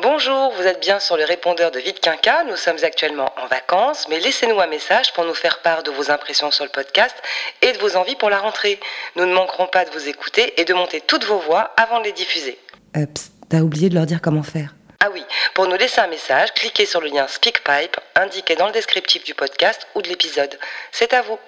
Bonjour, vous êtes bien sur le répondeur de Vite Quinca. Nous sommes actuellement en vacances, mais laissez-nous un message pour nous faire part de vos impressions sur le podcast et de vos envies pour la rentrée. Nous ne manquerons pas de vous écouter et de monter toutes vos voix avant de les diffuser. Euh, psst, t'as oublié de leur dire comment faire. Ah oui, pour nous laisser un message, cliquez sur le lien SpeakPipe indiqué dans le descriptif du podcast ou de l'épisode. C'est à vous.